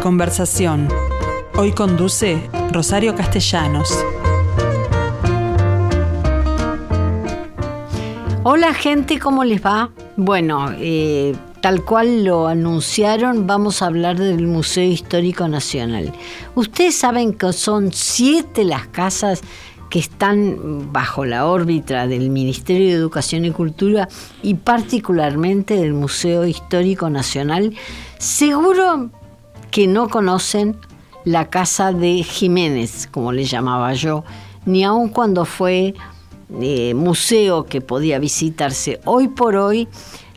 Conversación. Hoy conduce Rosario Castellanos. Hola gente, ¿cómo les va? Bueno, eh, tal cual lo anunciaron, vamos a hablar del Museo Histórico Nacional. Ustedes saben que son siete las casas que están bajo la órbita del Ministerio de Educación y Cultura y particularmente del Museo Histórico Nacional, seguro que no conocen la casa de Jiménez, como le llamaba yo, ni aun cuando fue eh, museo que podía visitarse. Hoy por hoy,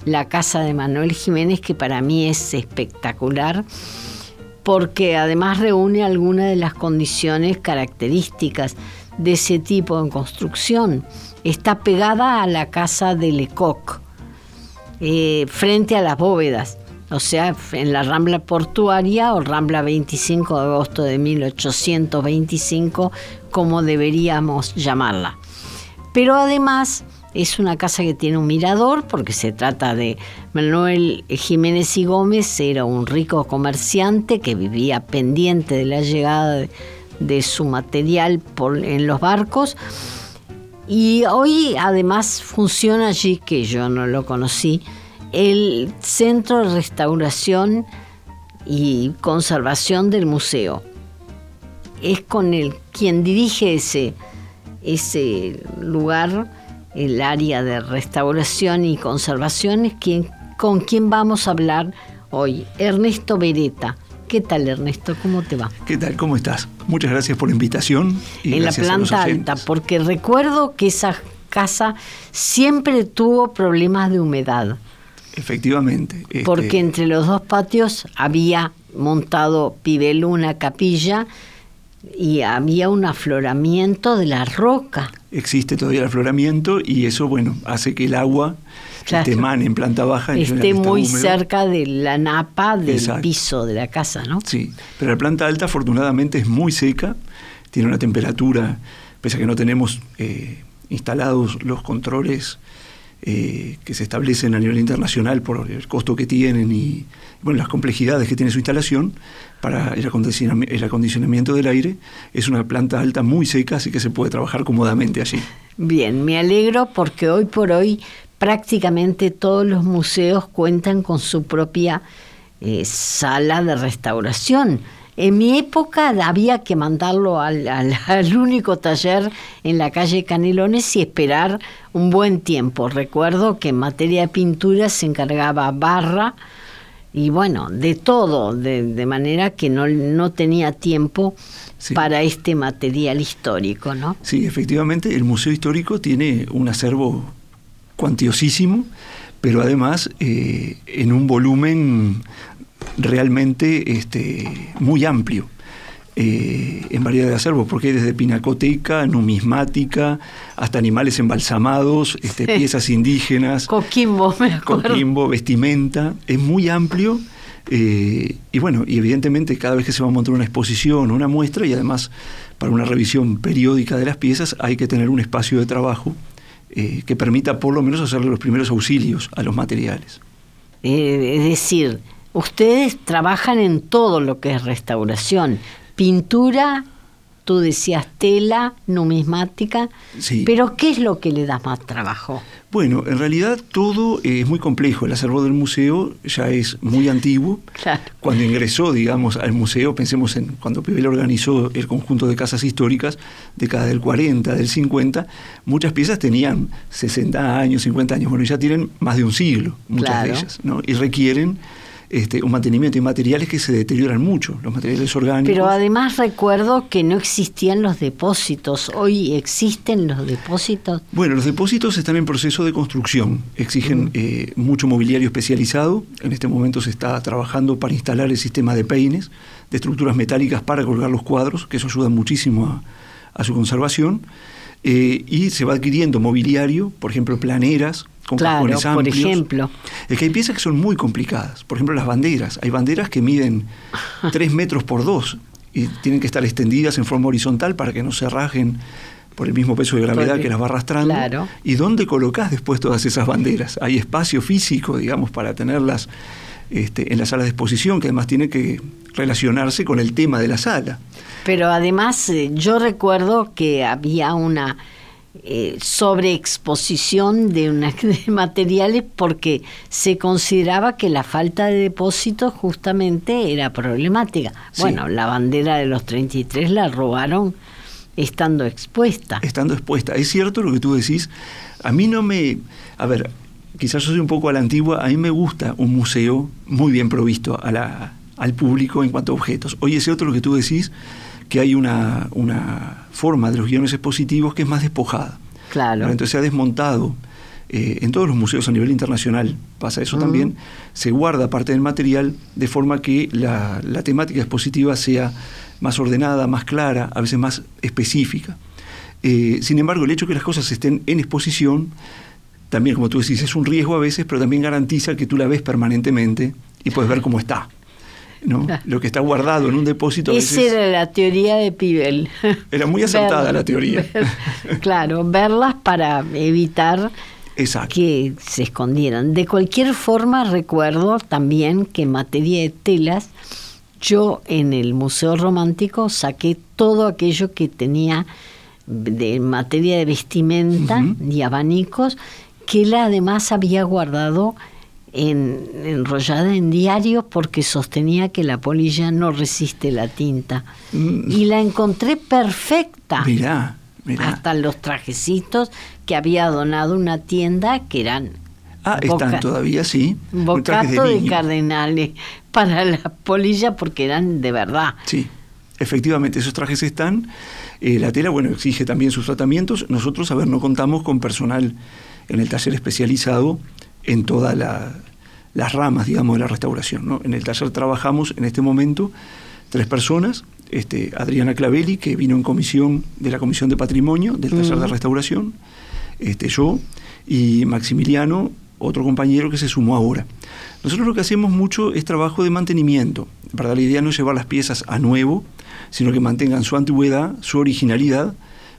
la casa de Manuel Jiménez, que para mí es espectacular, porque además reúne algunas de las condiciones características de ese tipo de construcción. Está pegada a la casa de Lecoq, eh, frente a las bóvedas, o sea, en la Rambla Portuaria o Rambla 25 de agosto de 1825, como deberíamos llamarla. Pero además es una casa que tiene un mirador porque se trata de Manuel Jiménez y Gómez, era un rico comerciante que vivía pendiente de la llegada de, su material en los barcos. Y hoy además funciona allí, que yo no lo conocí, el Centro de Restauración y Conservación del Museo. Es con el quien dirige ese, ese lugar, el área de restauración y conservación, es quien, con quien vamos a hablar hoy, Ernesto Beretta. ¿Qué tal, Ernesto? ¿Cómo te va? ¿Qué tal? ¿Cómo estás? Muchas gracias por la invitación. Y en la planta alta, porque recuerdo que esa casa siempre tuvo problemas de humedad. Efectivamente. Este porque entre los dos patios había montado Pibelu una capilla y había un afloramiento de la roca. Existe todavía el afloramiento y eso, bueno, hace que el agua claro. emane en planta baja. Esté muy cerca de la napa del piso de la casa, ¿no? Sí, pero la planta alta afortunadamente es muy seca, tiene una temperatura, pese a que no tenemos eh, instalados los controles eh, que se establecen a nivel internacional por el costo que tienen y bueno, las complejidades que tiene su instalación para el acondicionamiento, el acondicionamiento del aire, es una planta alta muy seca, así que se puede trabajar cómodamente allí. Bien, me alegro porque hoy por hoy prácticamente todos los museos cuentan con su propia eh, sala de restauración. En mi época había que mandarlo al, al, al, único taller en la calle Canelones y esperar un buen tiempo. Recuerdo que en materia de pintura se encargaba Barra y bueno, de todo, de, de manera que no, no tenía tiempo sí. para este material histórico, ¿no? Sí, efectivamente, el Museo Histórico tiene un acervo cuantiosísimo, pero además eh, en un volumen realmente este, muy amplio. Eh, en variedad de acervos, porque hay desde pinacoteca, numismática, hasta animales embalsamados, este, sí. piezas indígenas, coquimbo, me acuerdo. coquimbo, vestimenta, es muy amplio. Eh, y bueno, y evidentemente cada vez que se va a montar una exposición o una muestra, y además para una revisión periódica de las piezas, hay que tener un espacio de trabajo eh, que permita por lo menos hacerle los primeros auxilios a los materiales. Eh, es decir, ustedes trabajan en todo lo que es restauración, pintura, tú decías tela, numismática, sí. pero ¿qué es lo que le da más trabajo? Bueno, en realidad todo es muy complejo. El acervo del museo ya es muy antiguo. Claro. Cuando ingresó, digamos, al museo, pensemos en cuando Pibel organizó el conjunto de casas históricas, década del 40, del 50, muchas piezas tenían 60 años, 50 años. Bueno, ya tienen más de un siglo, muchas claro. de ellas, ¿no? Y requieren este, un mantenimiento y materiales que se deterioran mucho, los materiales orgánicos. Pero además recuerdo que no existían los depósitos. ¿Hoy existen los depósitos? Bueno, los depósitos están en proceso de construcción. Exigen uh -huh. eh, mucho mobiliario especializado. En este momento se está trabajando para instalar el sistema de peines, de estructuras metálicas para colgar los cuadros, que eso ayuda muchísimo a, a su conservación. Eh, y se va adquiriendo mobiliario, por ejemplo, planeras, con claro, cajones amplios. por ejemplo. Es que hay piezas que son muy complicadas. Por ejemplo, las banderas. Hay banderas que miden 3 metros por 2 y tienen que estar extendidas en forma horizontal para que no se rajen por el mismo peso de gravedad Porque, que las va arrastrando. Claro. ¿Y dónde colocás después todas esas banderas? ¿Hay espacio físico, digamos, para tenerlas este, en la sala de exposición, que además tiene que relacionarse con el tema de la sala. Pero además eh, yo recuerdo que había una eh, sobreexposición de, una, de materiales porque se consideraba que la falta de depósitos justamente era problemática. Sí. Bueno, la bandera de los 33 la robaron estando expuesta. Estando expuesta. Es cierto lo que tú decís. A mí no me... A ver, quizás yo soy un poco a la antigua, a mí me gusta un museo muy bien provisto a la, al público en cuanto a objetos. Hoy es cierto lo que tú decís, que hay una, una forma de los guiones expositivos que es más despojada. Claro. Entonces se ha desmontado, eh, en todos los museos a nivel internacional pasa eso también, se guarda parte del material de forma que la, la temática expositiva sea más ordenada, más clara, a veces más específica. Eh, sin embargo, el hecho de que las cosas estén en exposición, también como tú decís, es un riesgo a veces, pero también garantiza que tú la ves permanentemente y puedes ver cómo está. ¿No? Lo que está guardado en un depósito Esa veces era la teoría de Pibel. era muy acertada Ver- la teoría. ver- claro, verlas para evitar Exacto. que se escondieran. De cualquier forma, recuerdo también que en materia de telas, yo en el Museo Romántico saqué todo aquello que tenía de materia de vestimenta y abanicos, que él además había guardado en, enrollada en diarios porque sostenía que la polilla no resiste la tinta. Mm. Y la encontré perfecta Mirá, mirá. hasta los trajecitos que había donado una tienda que eran Ah, están todavía, sí. Bocato de, cardenales para la polilla porque eran de verdad. Sí, efectivamente, esos trajes están. Eh, la tela, bueno, exige también sus tratamientos. Nosotros, a ver, no contamos con personal en el taller especializado en todas la- las ramas, digamos, de la restauración. ¿no? En el taller trabajamos en este momento tres personas. Este, Adriana Clavelli, que vino en comisión de la Comisión de Patrimonio del taller de Mm. restauración, este, yo, y Maximiliano, otro compañero que se sumó ahora. Nosotros lo que hacemos mucho es trabajo de mantenimiento. ¿verdad? La idea no es llevar las piezas a nuevo, sino que mantengan su antigüedad, su originalidad,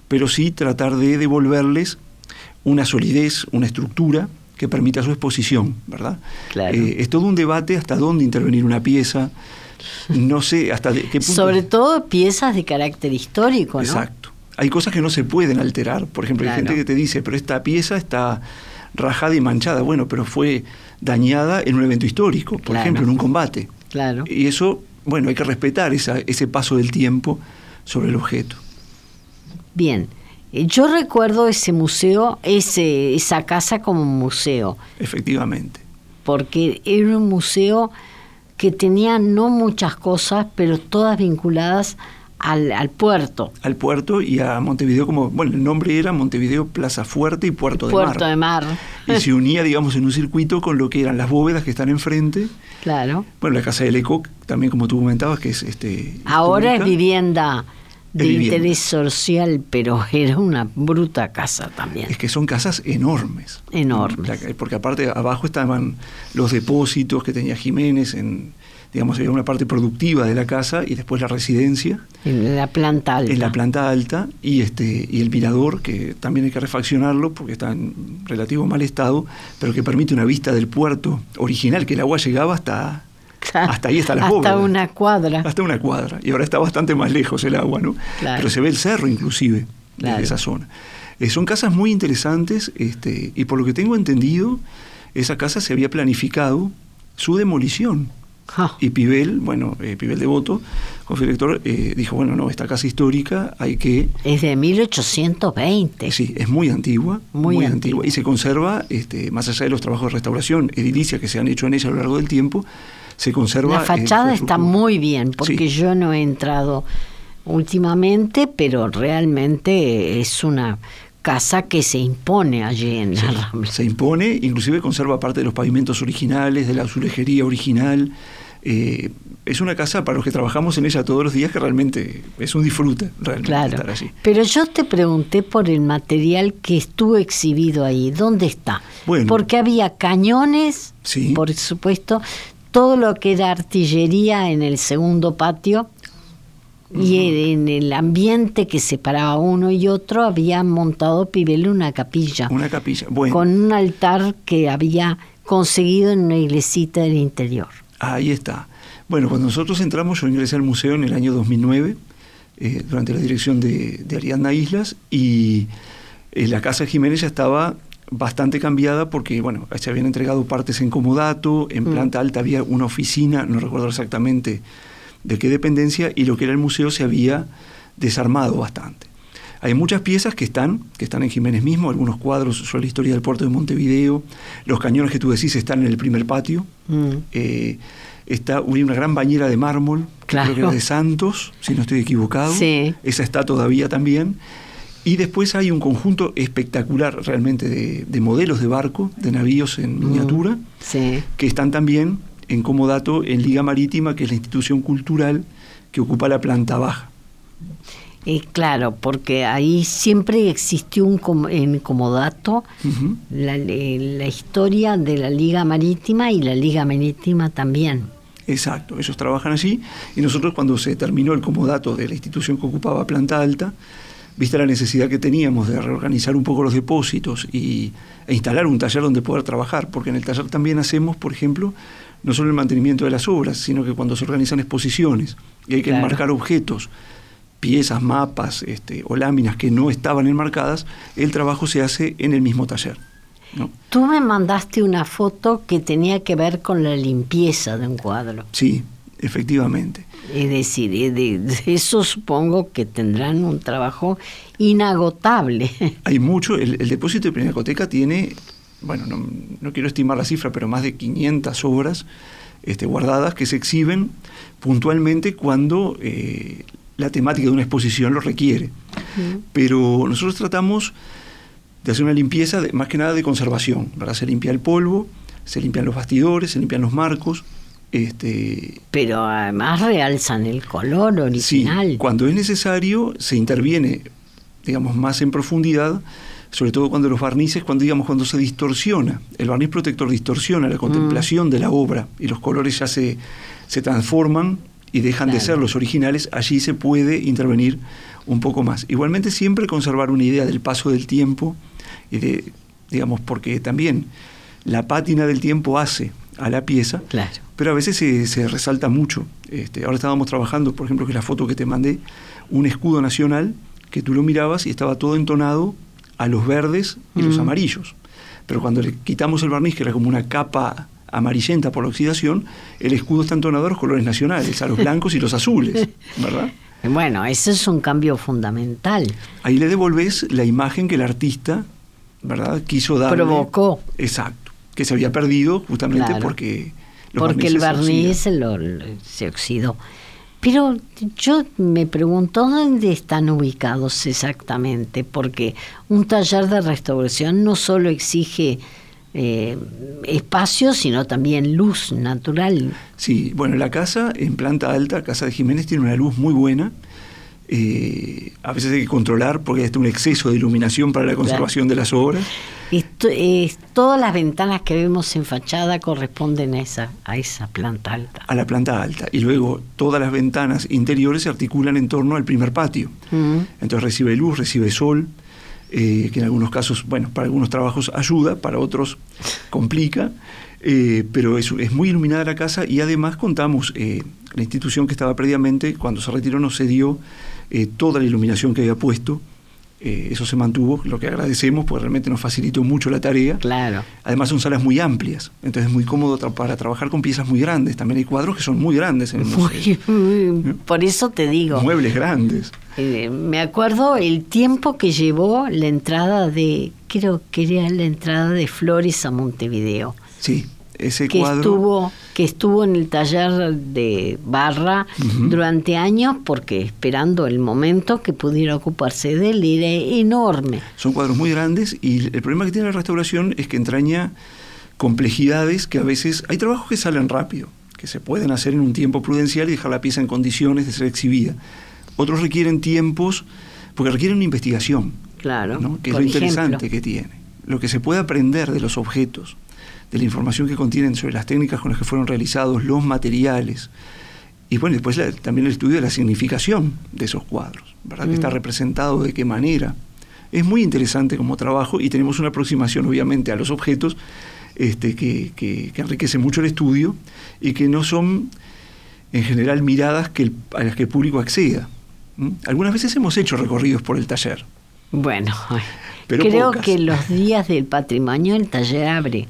pero sí tratar de devolverles una solidez, una estructura que permita su exposición, ¿verdad? Claro. Eh, es todo un debate hasta dónde intervenir una pieza, no sé hasta de qué punto. Sobre todo piezas de carácter histórico, ¿no? Exacto. Hay cosas que no se pueden alterar. Por ejemplo, hay gente que te dice, pero esta pieza está rajada y manchada. Bueno, pero fue dañada en un evento histórico, por Claro. ejemplo, en un combate. Claro. Y eso, bueno, hay que respetar esa- ese paso del tiempo sobre el objeto. Bien. Eh, Yo recuerdo ese museo, ese, esa casa como museo, Efectivamente. porque era un museo que tenía no muchas cosas, pero todas vinculadas al, al puerto. Al puerto y a Montevideo, como, bueno, el nombre era Montevideo Plaza Fuerte y Puerto de puerto Mar. de mar. Y se unía, digamos, en un circuito con lo que eran las bóvedas que están enfrente. claro. Bueno, la casa de Lecoq, también como tú comentabas, que es este. Ahora es vivienda de vivienda. interés social, pero era una bruta casa también. Es que son casas enormes. Enormes. Porque aparte abajo estaban los depósitos que tenía Jiménez, en, digamos, había una parte productiva de la casa y después la residencia En la planta alta. en la planta alta y este y el mirador que también hay que refaccionarlo porque está en relativo mal estado, pero que permite una vista del puerto original que el agua llegaba hasta Claro. hasta ahí hasta las Hasta bóvedas. una cuadra. hasta una cuadra y ahora está bastante más lejos el agua, ¿no? Claro. Pero se ve el cerro inclusive Claro. desde esa zona. Eh, son casas muy interesantes este, y por lo que tengo entendido, esa casa se había planificado su demolición. Y Pibel, bueno, eh, Pibel Devoto, como director, eh, dijo, bueno, no, esta casa histórica hay que... Es de 1820. Sí, es muy antigua, Muy muy, antigua. antigua. Y se conserva, este, más allá de los trabajos de restauración edilicia que se han hecho en ella a lo largo del tiempo, se conserva... La fachada está muy bien, porque Sí. yo no he entrado últimamente, pero realmente es una casa que se impone allí en la Rambla. Se impone, inclusive conserva parte de los pavimentos originales, de la azulejería original. Eh, es una casa para los que trabajamos en ella todos los días que realmente es un disfrute realmente Claro. estar allí. Pero yo te pregunté por el material que estuvo exhibido ahí. ¿Dónde está? Bueno. Porque había cañones, Sí. por supuesto, todo lo que era artillería en el segundo patio. Y en el ambiente que separaba uno y otro había montado Pibel una capilla Una capilla. Bueno, con un altar que había conseguido en una iglesita del interior. Ahí está. Bueno, cuando nosotros entramos, yo ingresé al museo en el año 2009, eh, durante la dirección de, de Ariadna Islas, y eh, la casa Jiménez ya estaba bastante cambiada porque, bueno, se habían entregado partes en comodato, en Mm. planta alta había una oficina, no recuerdo exactamente de qué dependencia, y lo que era el museo se había desarmado bastante. Hay muchas piezas que están, que están en Jiménez mismo, algunos cuadros sobre la historia del puerto de Montevideo, los cañones que tú decís están en el primer patio, Mm. eh, está una gran bañera de mármol, Claro. creo que era de Santos, si no estoy equivocado. Sí. Esa está todavía también. Y después hay un conjunto espectacular realmente de, de modelos de barco, de navíos en Mm. miniatura, Sí. que están también en comodato en Liga Marítima, que es la institución cultural que ocupa la planta baja. Eh, claro, porque ahí siempre existió un com- en comodato Ujú. la, eh, la historia de la Liga Marítima y la Liga Marítima también. Exacto, ellos trabajan allí y nosotros cuando se terminó el comodato de la institución que ocupaba planta alta, vista la necesidad que teníamos de reorganizar un poco los depósitos y, e instalar un taller donde poder trabajar, porque en el taller también hacemos, por ejemplo, no solo el mantenimiento de las obras, sino que cuando se organizan exposiciones y hay que Claro. enmarcar objetos, piezas, mapas este, o láminas que no estaban enmarcadas, el trabajo se hace en el mismo taller. ¿no? Tú me mandaste una foto que tenía que ver con la limpieza de un cuadro. Sí, efectivamente. Es decir, de, eso supongo que tendrán un trabajo inagotable. Hay mucho, el, el depósito de Pinacoteca tiene, bueno, no, no quiero estimar la cifra, pero más de 500 obras este, guardadas que se exhiben puntualmente cuando eh, la temática de una exposición lo requiere. Pero nosotros tratamos de hacer una limpieza, de- más que nada de conservación, ¿verdad? Se limpia el polvo, se limpian los bastidores, se limpian los marcos. Este, Pero además realzan el color original. Sí, cuando es necesario se interviene, digamos, más en profundidad, sobre todo cuando los barnices, cuando digamos cuando se distorsiona, el barniz protector distorsiona la contemplación de la obra y los colores ya se, se transforman y dejan de ser los originales, allí se puede intervenir un poco más. Igualmente siempre conservar una idea del paso del tiempo y de, digamos, porque también la pátina del tiempo hace a la pieza, Claro. pero a veces se, se resalta mucho. Este, ahora estábamos trabajando, por ejemplo, que es la foto que te mandé, un escudo nacional que tú lo mirabas y estaba todo entonado a los verdes y los Mm. amarillos. Pero cuando le quitamos el barniz, que era como una capa amarillenta por la oxidación, el escudo está entonado a los colores nacionales, a los blancos y los azules, ¿verdad? Bueno, ese es un cambio fundamental. Ahí le devolves la imagen que el artista, ¿verdad?, quiso dar. Provocó. Exacto, que se había perdido justamente Claro. porque los Porque el se barniz lo- lo- se oxidó. Pero yo me pregunto dónde están ubicados exactamente, porque un taller de restauración no solo exige eh, espacio, sino también luz natural. Sí, bueno, la casa en planta alta, Casa de Jiménez, tiene una luz muy buena. Eh, a veces hay que controlar porque hay un exceso de iluminación para la conservación de las obras. Eh, todas las ventanas que vemos en fachada corresponden a esa, a esa planta alta. a la planta alta. Y luego todas las ventanas interiores se articulan en torno al primer patio. Entonces recibe luz, recibe sol, eh, que en algunos casos, bueno, para algunos trabajos ayuda, para otros complica, eh, pero es, es muy iluminada la casa y además contamos, eh, la institución que estaba previamente, cuando se retiró nos cedió toda la iluminación que había puesto, eh, eso se mantuvo, lo que agradecemos, porque realmente nos facilitó mucho la tarea. Claro. Además son salas muy amplias, entonces es muy cómodo tra- para trabajar con piezas muy grandes. También hay cuadros que son muy grandes en. Muy- muy- por eso te digo. Muebles grandes. Eh, me acuerdo el tiempo que llevó la entrada de, creo que era la entrada de Flores a Montevideo, Sí, ese que cuadro. estuvo, que estuvo en el taller de Barra durante años porque esperando el momento que pudiera ocuparse de él, era enorme. Son cuadros muy grandes y el problema que tiene la restauración es que entraña complejidades que a veces hay trabajos que salen rápido, que se pueden hacer en un tiempo prudencial y dejar la pieza en condiciones de ser exhibida. Otros requieren tiempos porque requieren una investigación, Claro. ¿no? que es lo interesante que tiene. Lo que se puede aprender de los objetos, de la información que contienen sobre las técnicas con las que fueron realizados, los materiales. Y bueno, después la- también el estudio de la significación de esos cuadros, ¿verdad? Que está Mm. representado, de qué manera. Es muy interesante como trabajo y tenemos una aproximación, obviamente, a los objetos este, que, que, enriquecen mucho el estudio y que no son en general miradas que a las que el público acceda. Algunas veces hemos hecho recorridos por el taller. Bueno, creo que los días del patrimonio el taller abre.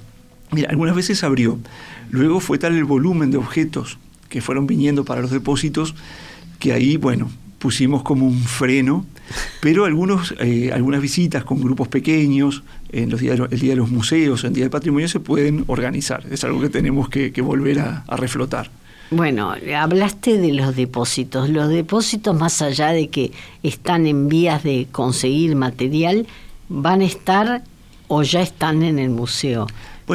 Mira, algunas veces abrió. Luego fue tal el volumen de objetos que fueron viniendo para los depósitos que ahí, bueno, pusimos como un freno, pero algunos, eh, algunas visitas con grupos pequeños, en los días, el Día de los Museos, en Día del Patrimonio, se pueden organizar. Es algo que tenemos que, volver a, reflotar. Bueno, hablaste de los depósitos. Los depósitos, más allá de que están en vías de conseguir material, van a estar o ya están en el museo.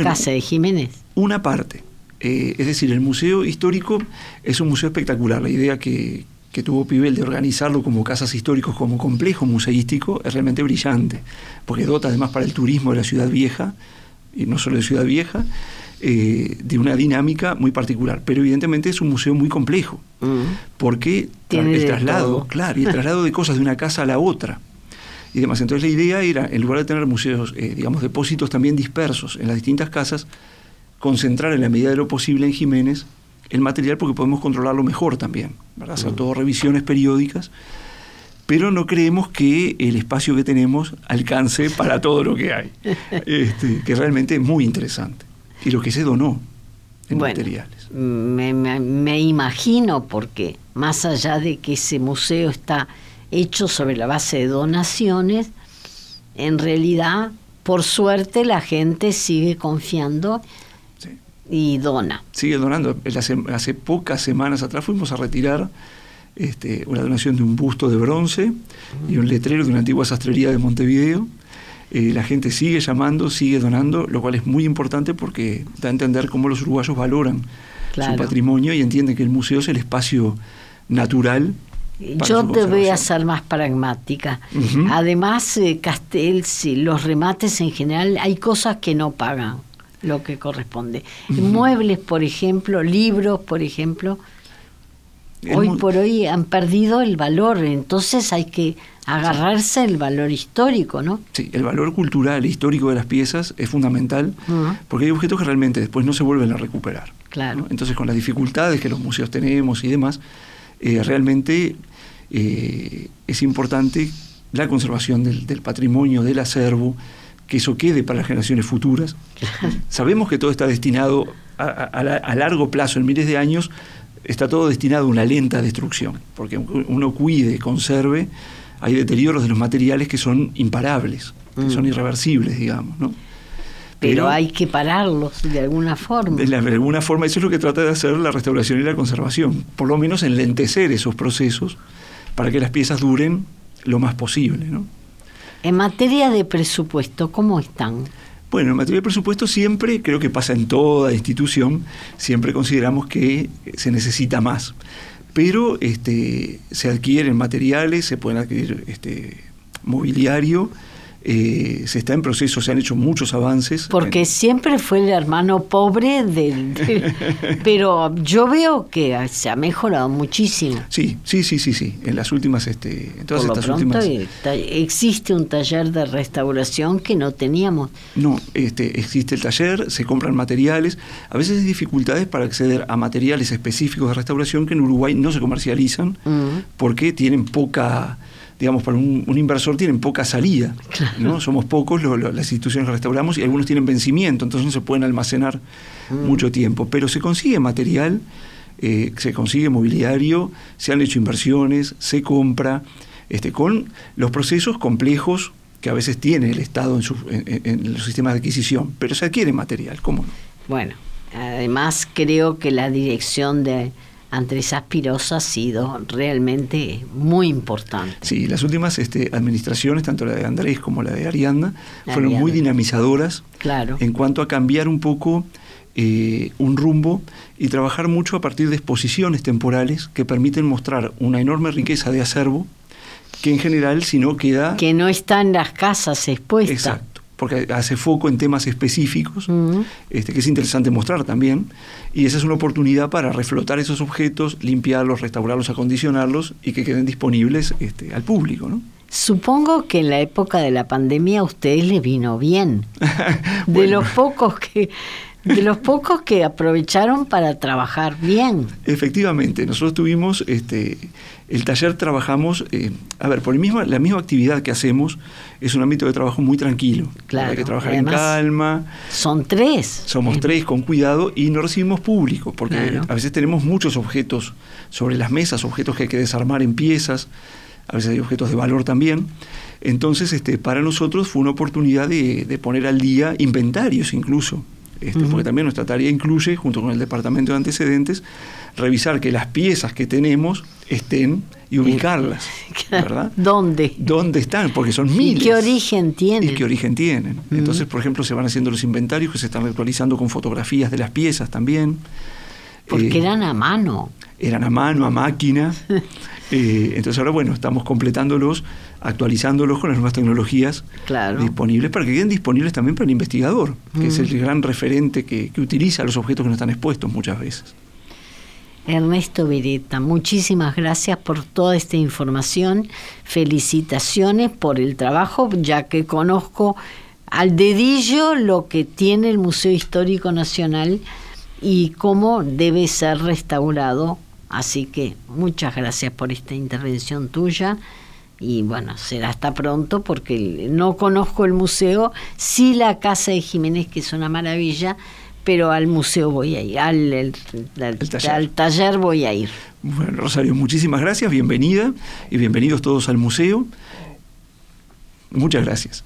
Casa de Jiménez. Una parte. Eh, es decir, el Museo Histórico es un museo espectacular. La idea que, que tuvo Pibel de organizarlo como casas históricos, como complejo museístico, es realmente brillante, porque dota además para el turismo de la ciudad vieja, y no solo de ciudad vieja, eh, de una dinámica muy particular. Pero evidentemente es un museo muy complejo, mm. porque Tiene el traslado, claro, y el traslado de cosas de una casa a la otra. Y demás. Entonces la idea era, en lugar de tener museos, eh, digamos, depósitos también dispersos en las distintas casas, concentrar en la medida de lo posible en Jiménez el material porque podemos controlarlo mejor también, ¿verdad? hacer todo revisiones periódicas, pero no creemos que el espacio que tenemos alcance para todo lo que hay, este, que realmente es muy interesante, y lo que se donó en materiales. Me, me imagino porque más allá de que ese museo está hecho sobre la base de donaciones, en realidad, por suerte, la gente sigue confiando y dona. Sigue donando. Hace, pocas semanas atrás fuimos a retirar este, una donación de un busto de bronce y un letrero de una antigua sastrería de Montevideo. Eh, la gente sigue llamando, sigue donando, lo cual es muy importante porque da a entender cómo los uruguayos valoran su patrimonio y entienden que el museo es el espacio natural. Yo te voy a ser más pragmática. Además, eh, Castel, los remates en general, hay cosas que no pagan lo que corresponde. Muebles, por ejemplo, libros, por ejemplo, hoy por hoy han perdido el valor, entonces hay que agarrarse el valor histórico, ¿no? Sí, el valor cultural, histórico de las piezas es fundamental, porque hay objetos que realmente después no se vuelven a recuperar. Claro. Entonces, con las dificultades que los museos tenemos y demás, eh, realmente eh, es importante la conservación del, del patrimonio, del acervo, que eso quede para las generaciones futuras. Sabemos que todo está destinado a, largo plazo, en miles de años, está todo destinado a una lenta destrucción, porque uno cuide, conserve, hay deterioros de los materiales que son imparables, que son mm. irreversibles, digamos, ¿no? Pero, hay que pararlos de alguna forma. De, alguna forma, eso es lo que trata de hacer la restauración y la conservación, por lo menos enlentecer esos procesos para que las piezas duren lo más posible, ¿no? En materia de presupuesto, ¿cómo están? Bueno, en materia de presupuesto siempre, creo que pasa en toda institución, siempre consideramos que se necesita más. Pero este, se adquieren materiales, se pueden adquirir este, mobiliario, eh, se está en proceso, se han hecho muchos avances. Porque siempre fue el hermano pobre del, pero yo veo que se ha mejorado muchísimo. Sí, sí, sí, sí, sí. En las últimas, este, en todas Por estas pronto, existe un taller de restauración que no teníamos. No, este, existe el taller, se compran materiales. A veces hay dificultades para acceder a materiales específicos de restauración que en Uruguay no se comercializan mm. porque tienen poca digamos, para un, inversor tienen poca salida. ¿no? Somos pocos las instituciones que restauramos y algunos tienen vencimiento, entonces no se pueden almacenar mm. mucho tiempo. Pero se consigue material, eh, se consigue mobiliario, se han hecho inversiones, se compra, este, con los procesos complejos que a veces tiene el Estado en, en los sistemas de adquisición, pero se adquiere material, ¿cómo no? Bueno, además creo que la dirección de Andrés Aspirosa ha sido realmente muy importante. Sí, las últimas este, administraciones, tanto la de Andrés como la de Arianda, fueron muy dinamizadoras claro. en cuanto a cambiar un poco eh, un rumbo y trabajar mucho a partir de exposiciones temporales que permiten mostrar una enorme riqueza de acervo que en general si no queda... Que no está en las casas expuestas. Exacto porque hace foco en temas específicos, este, que es interesante mostrar también, y esa es una oportunidad para reflotar esos objetos, limpiarlos, restaurarlos, acondicionarlos y que queden disponibles este, al público. ¿no? Supongo que en la época de la pandemia a ustedes les vino bien. De los pocos que de los pocos que aprovecharon para trabajar bien. Efectivamente, nosotros tuvimos este el taller trabajamos, eh, a ver, por el mismo, la misma actividad que hacemos es un ámbito de trabajo muy tranquilo. Claro, Hay que trabajar en calma. Son tres. Somos tres con cuidado y no recibimos público, porque Claro. a veces tenemos muchos objetos sobre las mesas, objetos que hay que desarmar en piezas, a veces hay objetos de valor también. Entonces, este, para nosotros fue una oportunidad de, de poner al día inventarios incluso. Este. Porque también nuestra tarea incluye, junto con el departamento de antecedentes, revisar que las piezas que tenemos estén y ubicarlas, ¿verdad? ¿Dónde? ¿Dónde están? Porque son ¿Y miles. qué origen tienen? ¿Y qué origen tienen? Entonces, por ejemplo, se van haciendo los inventarios que se están actualizando con fotografías de las piezas también. Porque Eh, eran a mano. eran a mano, a máquina. Eh, entonces ahora, bueno, estamos completándolos, actualizándolos con las nuevas tecnologías Claro. disponibles para que queden disponibles también para el investigador, que es el gran referente que, que utiliza los objetos que no están expuestos muchas veces. Ernesto Vireta, muchísimas gracias por toda esta información. Felicitaciones por el trabajo, ya que conozco al dedillo lo que tiene el Museo Histórico Nacional y cómo debe ser restaurado. Así que muchas gracias por esta intervención tuya. Y bueno, será hasta pronto porque no conozco el museo, sí la casa de Jiménez, que es una maravilla, pero al museo voy a ir, al, el- al- taller. al taller voy a ir. Bueno, Rosario, muchísimas gracias, bienvenida y bienvenidos todos al museo. Muchas gracias.